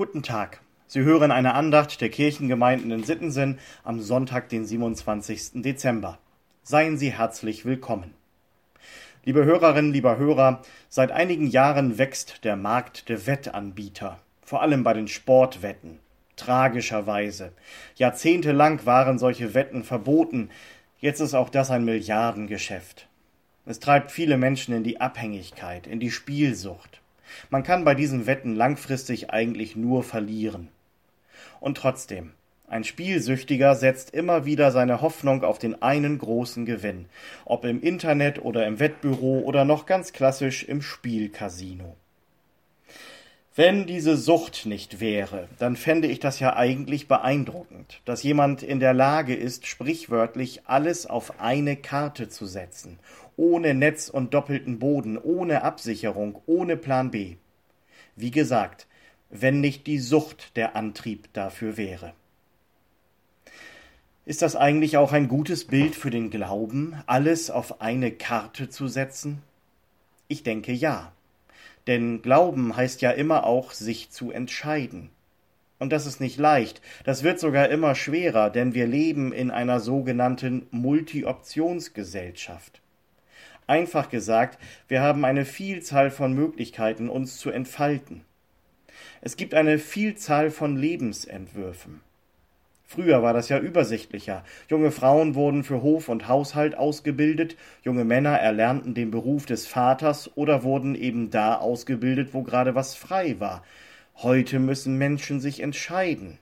Guten Tag. Sie hören eine Andacht der Kirchengemeinden in Sittensen am Sonntag, den 27. Dezember. Seien Sie herzlich willkommen. Liebe Hörerinnen, lieber Hörer, seit einigen Jahren wächst der Markt der Wettanbieter, vor allem bei den Sportwetten. Tragischerweise. Jahrzehntelang waren solche Wetten verboten, jetzt ist auch das ein Milliardengeschäft. Es treibt viele Menschen in die Abhängigkeit, in die Spielsucht. Man kann bei diesen Wetten langfristig eigentlich nur verlieren. Und trotzdem, ein Spielsüchtiger setzt immer wieder seine Hoffnung auf den einen großen Gewinn, ob im Internet oder im Wettbüro oder noch ganz klassisch im Spielcasino. Wenn diese Sucht nicht wäre, dann fände ich das ja eigentlich beeindruckend, dass jemand in der Lage ist, sprichwörtlich alles auf eine Karte zu setzen, ohne Netz und doppelten Boden, ohne Absicherung, ohne Plan B. Wie gesagt, wenn nicht die Sucht der Antrieb dafür wäre. Ist das eigentlich auch ein gutes Bild für den Glauben, alles auf eine Karte zu setzen? Ich denke ja. Denn Glauben heißt ja immer auch, sich zu entscheiden. Und das ist nicht leicht, das wird sogar immer schwerer, denn wir leben in einer sogenannten Multi-Optionsgesellschaft. Einfach gesagt, wir haben eine Vielzahl von Möglichkeiten, uns zu entfalten. Es gibt eine Vielzahl von Lebensentwürfen. Früher war das ja übersichtlicher. Junge Frauen wurden für Hof und Haushalt ausgebildet, junge Männer erlernten den Beruf des Vaters oder wurden eben da ausgebildet, wo gerade was frei war. Heute müssen Menschen sich entscheiden.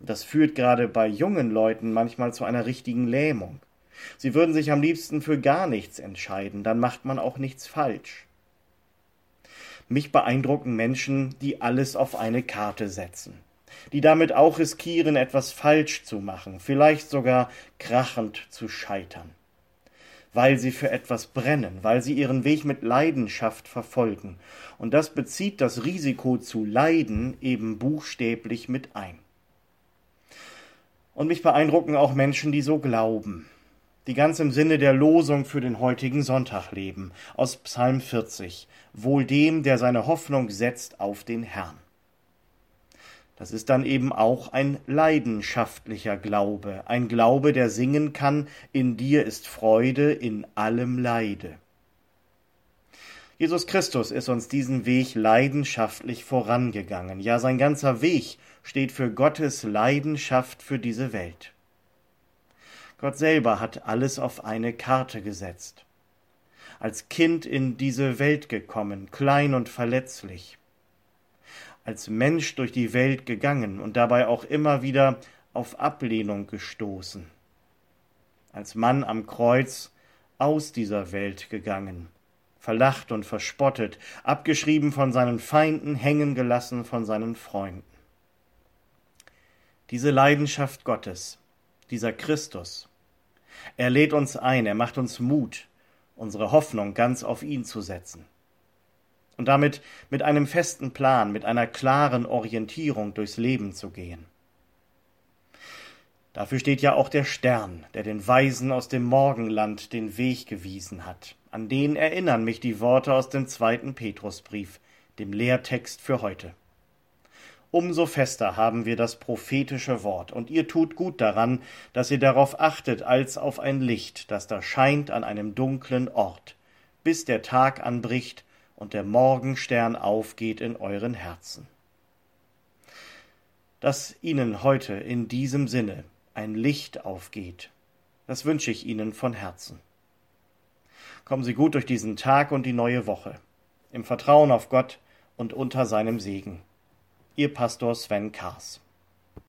Das führt gerade bei jungen Leuten manchmal zu einer richtigen Lähmung. Sie würden sich am liebsten für gar nichts entscheiden, dann macht man auch nichts falsch. Mich beeindrucken Menschen, die alles auf eine Karte setzen die damit auch riskieren, etwas falsch zu machen, vielleicht sogar krachend zu scheitern. Weil sie für etwas brennen, weil sie ihren Weg mit Leidenschaft verfolgen. Und das bezieht das Risiko zu leiden eben buchstäblich mit ein. Und mich beeindrucken auch Menschen, die so glauben, die ganz im Sinne der Losung für den heutigen Sonntag leben, aus Psalm 40, wohl dem, der seine Hoffnung setzt auf den Herrn. Das ist dann eben auch ein leidenschaftlicher Glaube, ein Glaube, der singen kann, in dir ist Freude in allem Leide. Jesus Christus ist uns diesen Weg leidenschaftlich vorangegangen, ja sein ganzer Weg steht für Gottes Leidenschaft für diese Welt. Gott selber hat alles auf eine Karte gesetzt. Als Kind in diese Welt gekommen, klein und verletzlich, als Mensch durch die Welt gegangen und dabei auch immer wieder auf Ablehnung gestoßen. Als Mann am Kreuz aus dieser Welt gegangen, verlacht und verspottet, abgeschrieben von seinen Feinden, hängen gelassen von seinen Freunden. Diese Leidenschaft Gottes, dieser Christus, er lädt uns ein, er macht uns Mut, unsere Hoffnung ganz auf ihn zu setzen und damit mit einem festen Plan, mit einer klaren Orientierung durchs Leben zu gehen. Dafür steht ja auch der Stern, der den Weisen aus dem Morgenland den Weg gewiesen hat. An den erinnern mich die Worte aus dem zweiten Petrusbrief, dem Lehrtext für heute. Umso fester haben wir das prophetische Wort, und ihr tut gut daran, dass ihr darauf achtet als auf ein Licht, das da scheint an einem dunklen Ort, bis der Tag anbricht und der Morgenstern aufgeht in euren Herzen. Dass Ihnen heute in diesem Sinne ein Licht aufgeht, das wünsche ich Ihnen von Herzen. Kommen Sie gut durch diesen Tag und die neue Woche, im Vertrauen auf Gott und unter seinem Segen. Ihr Pastor Sven Kars.